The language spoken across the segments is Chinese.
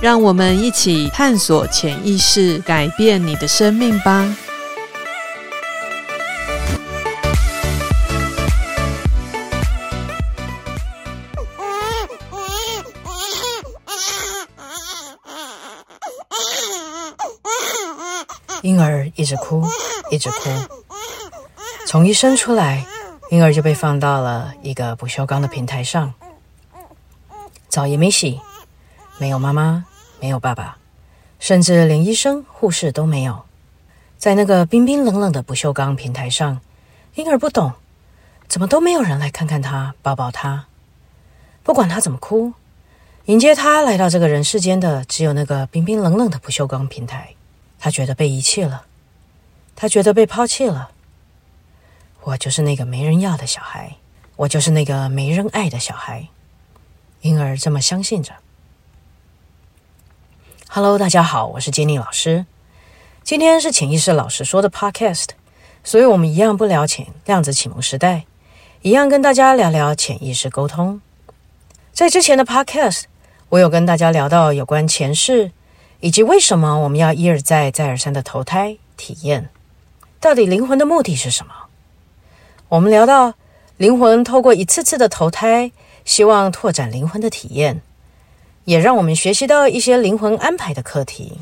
让我们一起探索潜意识，改变你的生命吧。婴儿一直哭，一直哭。从一生出来，婴儿就被放到了一个不锈钢的平台上，澡也没洗，没有妈妈，没有爸爸，甚至连医生、护士都没有。在那个冰冰冷冷的不锈钢平台上，婴儿不懂，怎么都没有人来看看他，抱抱他。不管他怎么哭，迎接他来到这个人世间的，只有那个冰冰冷冷的不锈钢平台。他觉得被遗弃了，他觉得被抛弃了。我就是那个没人要的小孩，我就是那个没人爱的小孩。婴儿这么相信着。Hello，大家好，我是杰尼老师。今天是潜意识老师说的 Podcast，所以我们一样不聊潜量子启蒙时代，一样跟大家聊聊潜意识沟通。在之前的 Podcast，我有跟大家聊到有关前世。以及为什么我们要一而再、再而三的投胎体验？到底灵魂的目的是什么？我们聊到灵魂透过一次次的投胎，希望拓展灵魂的体验，也让我们学习到一些灵魂安排的课题。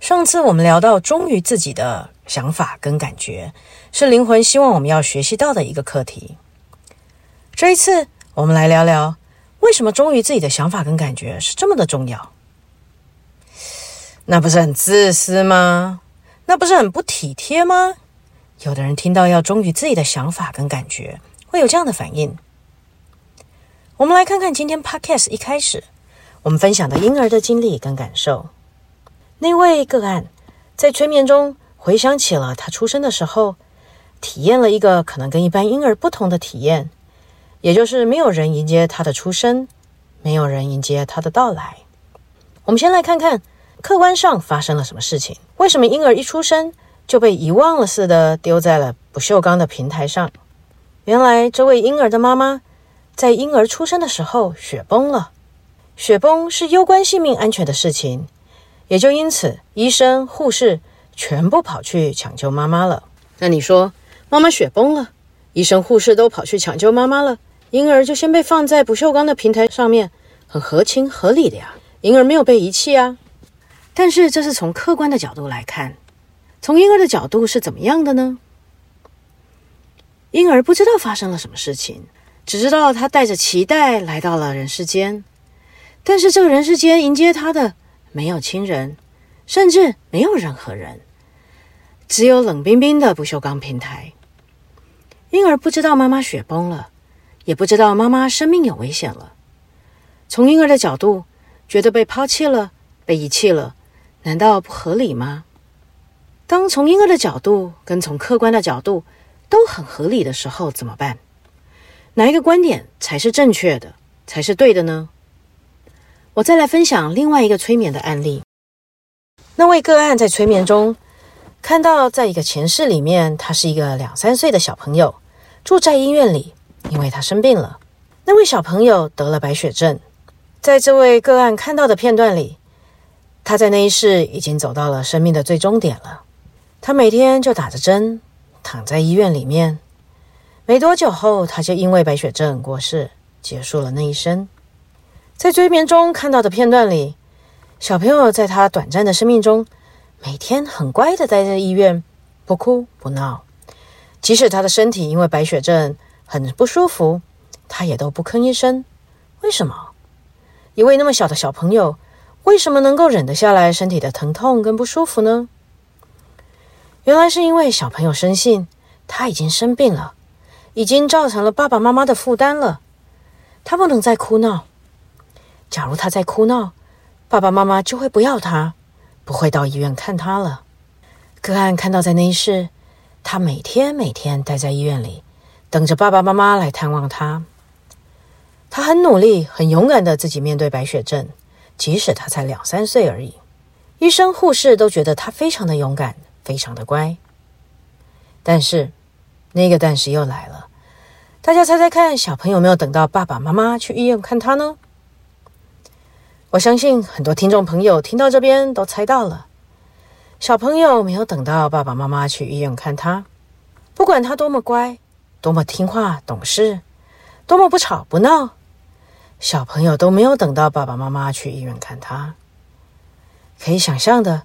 上次我们聊到忠于自己的想法跟感觉，是灵魂希望我们要学习到的一个课题。这一次我们来聊聊，为什么忠于自己的想法跟感觉是这么的重要？那不是很自私吗？那不是很不体贴吗？有的人听到要忠于自己的想法跟感觉，会有这样的反应。我们来看看今天 Podcast 一开始我们分享的婴儿的经历跟感受。那位个案在催眠中回想起了他出生的时候，体验了一个可能跟一般婴儿不同的体验，也就是没有人迎接他的出生，没有人迎接他的到来。我们先来看看。客观上发生了什么事情？为什么婴儿一出生就被遗忘了似的丢在了不锈钢的平台上？原来这位婴儿的妈妈在婴儿出生的时候雪崩了，雪崩是攸关性命安全的事情，也就因此医生护士全部跑去抢救妈妈了。那你说，妈妈雪崩了，医生护士都跑去抢救妈妈了，婴儿就先被放在不锈钢的平台上面，很合情合理的呀，婴儿没有被遗弃啊。但是这是从客观的角度来看，从婴儿的角度是怎么样的呢？婴儿不知道发生了什么事情，只知道他带着脐带来到了人世间，但是这个人世间迎接他的没有亲人，甚至没有任何人，只有冷冰冰的不锈钢平台。婴儿不知道妈妈雪崩了，也不知道妈妈生命有危险了。从婴儿的角度，觉得被抛弃了，被遗弃了。难道不合理吗？当从婴儿的角度跟从客观的角度都很合理的时候，怎么办？哪一个观点才是正确的，才是对的呢？我再来分享另外一个催眠的案例。那位个案在催眠中看到，在一个前世里面，他是一个两三岁的小朋友，住在医院里，因为他生病了。那位小朋友得了白血症，在这位个案看到的片段里。他在那一世已经走到了生命的最终点了。他每天就打着针，躺在医院里面。没多久后，他就因为白血症过世，结束了那一生。在追眠中看到的片段里，小朋友在他短暂的生命中，每天很乖的待在医院，不哭不闹。即使他的身体因为白血症很不舒服，他也都不吭一声。为什么？一位那么小的小朋友，为什么能够忍得下来身体的疼痛跟不舒服呢？原来是因为小朋友深信他已经生病了，已经造成了爸爸妈妈的负担了，他不能再哭闹。假如他在哭闹，爸爸妈妈就会不要他，不会到医院看他了。个案看到在那一世，他每天每天待在医院里，等着爸爸妈妈来探望他。他很努力、很勇敢的自己面对白血症，即使他才两三岁而已。医生、护士都觉得他非常的勇敢，非常的乖。但是，那个但是又来了。大家猜猜看，小朋友没有等到爸爸妈妈去医院看他呢？我相信很多听众朋友听到这边都猜到了。小朋友没有等到爸爸妈妈去医院看他，不管他多么乖，多么听话懂事，多么不吵不闹，小朋友都没有等到爸爸妈妈去医院看他。可以想象的，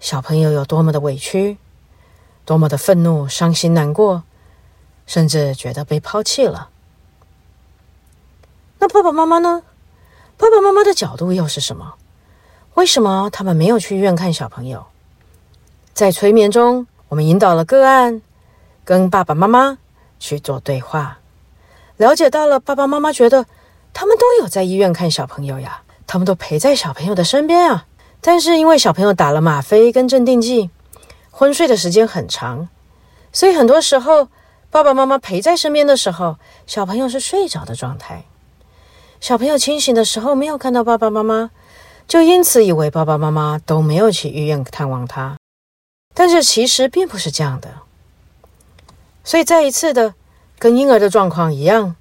小朋友有多么的委屈。多么的愤怒、伤心、难过，甚至觉得被抛弃了。那爸爸妈妈呢？爸爸妈妈的角度又是什么？为什么他们没有去医院看小朋友？在催眠中，我们引导了个案跟爸爸妈妈去做对话，了解到了爸爸妈妈觉得他们都有在医院看小朋友呀，他们都陪在小朋友的身边啊。但是因为小朋友打了吗啡跟镇定剂。昏睡的时间很长，所以很多时候爸爸妈妈陪在身边的时候，小朋友是睡着的状态。小朋友清醒的时候没有看到爸爸妈妈，就因此以为爸爸妈妈都没有去医院探望他。但是其实并不是这样的。所以再一次的跟婴儿的状况一样，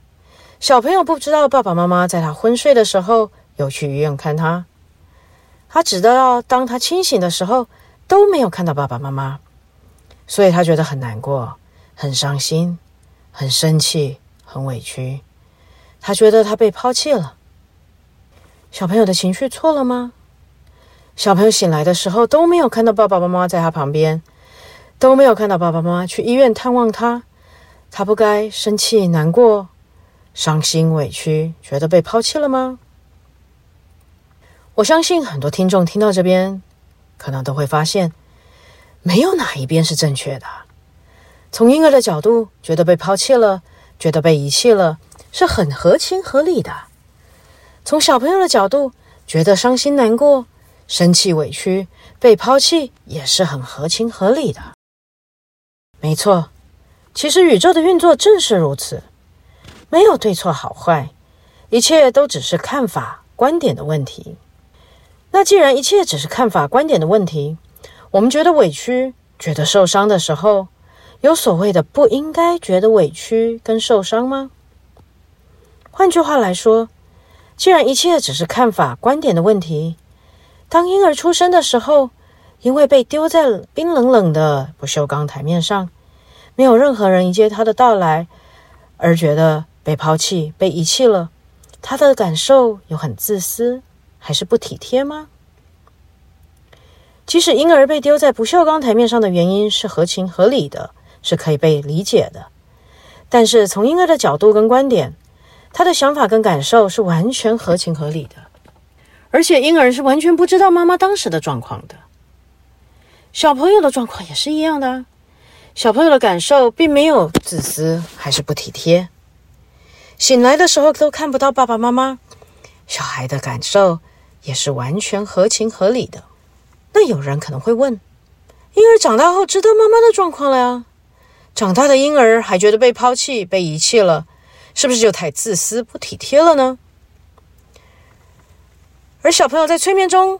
小朋友不知道爸爸妈妈在他昏睡的时候有去医院看他，他只知道当他清醒的时候。都没有看到爸爸妈妈，所以他觉得很难过、很伤心、很生气、很委屈。他觉得他被抛弃了。小朋友的情绪错了吗？小朋友醒来的时候都没有看到爸爸妈妈在他旁边，都没有看到爸爸妈妈去医院探望他。他不该生气、难过、伤心、委屈，觉得被抛弃了吗？我相信很多听众听到这边。可能都会发现，没有哪一边是正确的。从婴儿的角度，觉得被抛弃了，觉得被遗弃了，是很合情合理的。从小朋友的角度，觉得伤心难过、生气委屈、被抛弃，也是很合情合理的。没错，其实宇宙的运作正是如此，没有对错好坏，一切都只是看法、观点的问题。那既然一切只是看法、观点的问题，我们觉得委屈、觉得受伤的时候，有所谓的不应该觉得委屈跟受伤吗？换句话来说，既然一切只是看法、观点的问题，当婴儿出生的时候，因为被丢在冰冷冷的不锈钢台面上，没有任何人迎接他的到来，而觉得被抛弃、被遗弃了，他的感受有很自私。还是不体贴吗？即使婴儿被丢在不锈钢台面上的原因是合情合理的，是可以被理解的。但是从婴儿的角度跟观点，他的想法跟感受是完全合情合理的，而且婴儿是完全不知道妈妈当时的状况的。小朋友的状况也是一样的，小朋友的感受并没有自私，还是不体贴。醒来的时候都看不到爸爸妈妈，小孩的感受。也是完全合情合理的。那有人可能会问：婴儿长大后知道妈妈的状况了呀？长大的婴儿还觉得被抛弃、被遗弃了，是不是就太自私、不体贴了呢？而小朋友在催眠中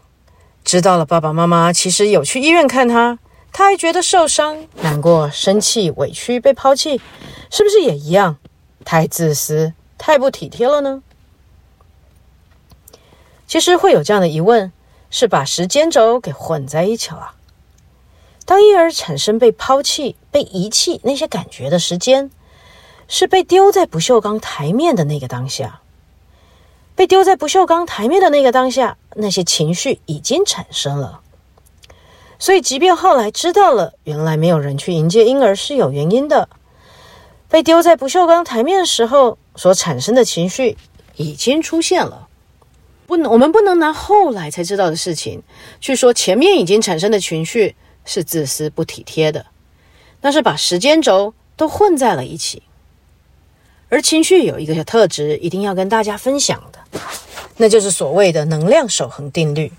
知道了爸爸妈妈其实有去医院看他，他还觉得受伤、难过、生气、委屈、被抛弃，是不是也一样太自私、太不体贴了呢？其实会有这样的疑问，是把时间轴给混在一起了。当婴儿产生被抛弃、被遗弃那些感觉的时间，是被丢在不锈钢台面的那个当下。被丢在不锈钢台面的那个当下，那些情绪已经产生了。所以，即便后来知道了原来没有人去迎接婴儿是有原因的，被丢在不锈钢台面的时候所产生的情绪已经出现了。不能，我们不能拿后来才知道的事情去说前面已经产生的情绪是自私不体贴的，那是把时间轴都混在了一起。而情绪有一个小特质，一定要跟大家分享的，那就是所谓的能量守恒定律。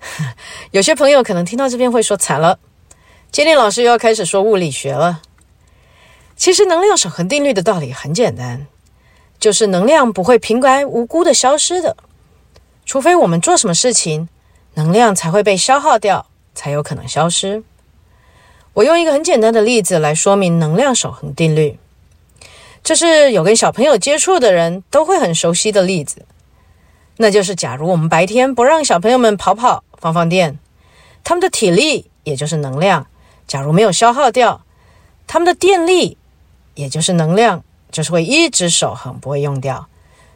有些朋友可能听到这边会说：“惨了，杰尼老师又要开始说物理学了。”其实，能量守恒定律的道理很简单，就是能量不会平白无故的消失的，除非我们做什么事情，能量才会被消耗掉，才有可能消失。我用一个很简单的例子来说明能量守恒定律，这是有跟小朋友接触的人都会很熟悉的例子。那就是，假如我们白天不让小朋友们跑跑、放放电，他们的体力也就是能量，假如没有消耗掉，他们的电力也就是能量，就是会一直守恒，不会用掉。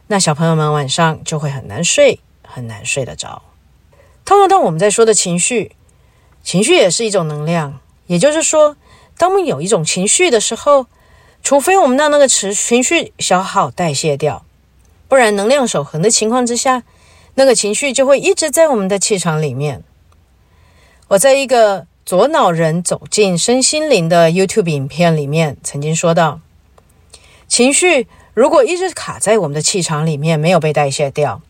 那小朋友们晚上就会很难睡，很难睡得着。套用到我们在说的情绪，情绪也是一种能量，也就是说，当我们有一种情绪的时候，除非我们让那个情情绪消耗代谢掉。不然，能量守恒的情况之下，那个情绪就会一直在我们的气场里面。我在一个左脑人走进身心灵的 YouTube 影片里面曾经说到，情绪如果一直卡在我们的气场里面，没有被代谢掉，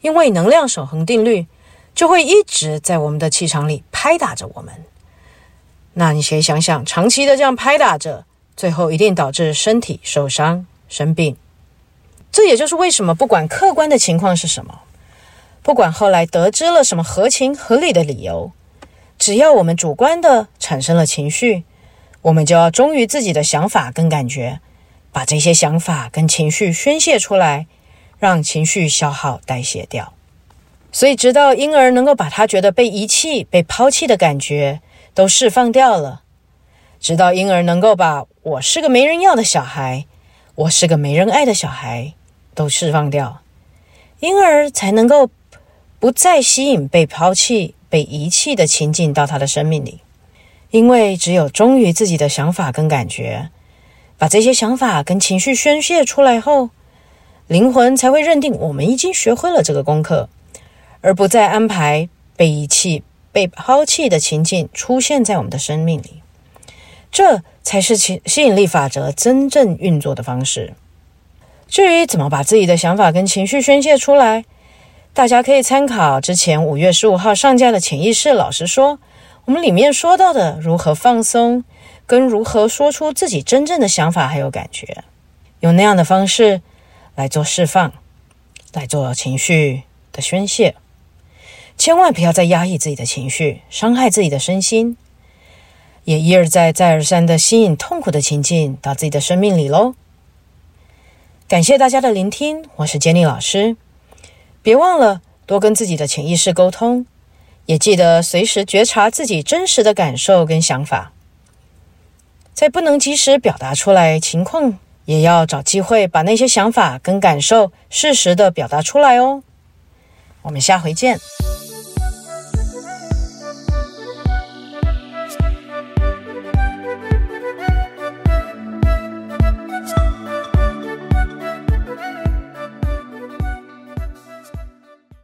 因为能量守恒定律就会一直在我们的气场里拍打着我们。那你先想想，长期的这样拍打着，最后一定导致身体受伤、生病。这也就是为什么，不管客观的情况是什么，不管后来得知了什么合情合理的理由，只要我们主观的产生了情绪，我们就要忠于自己的想法跟感觉，把这些想法跟情绪宣泄出来，让情绪消耗代谢掉。所以，直到婴儿能够把他觉得被遗弃、被抛弃的感觉都释放掉了，直到婴儿能够把“我是个没人要的小孩，我是个没人爱的小孩”。都释放掉，婴儿才能够不再吸引被抛弃、被遗弃的情境到他的生命里。因为只有忠于自己的想法跟感觉，把这些想法跟情绪宣泄出来后，灵魂才会认定我们已经学会了这个功课，而不再安排被遗弃、被抛弃的情境出现在我们的生命里。这才是吸吸引力法则真正运作的方式。至于怎么把自己的想法跟情绪宣泄出来，大家可以参考之前五月十五号上架的潜意识老实说，我们里面说到的如何放松，跟如何说出自己真正的想法还有感觉，用那样的方式来做释放，来做情绪的宣泄，千万不要再压抑自己的情绪，伤害自己的身心，也一而再再而三的吸引痛苦的情境到自己的生命里喽。感谢大家的聆听，我是杰尼老师。别忘了多跟自己的潜意识沟通，也记得随时觉察自己真实的感受跟想法。在不能及时表达出来情况，也要找机会把那些想法跟感受适时的表达出来哦。我们下回见。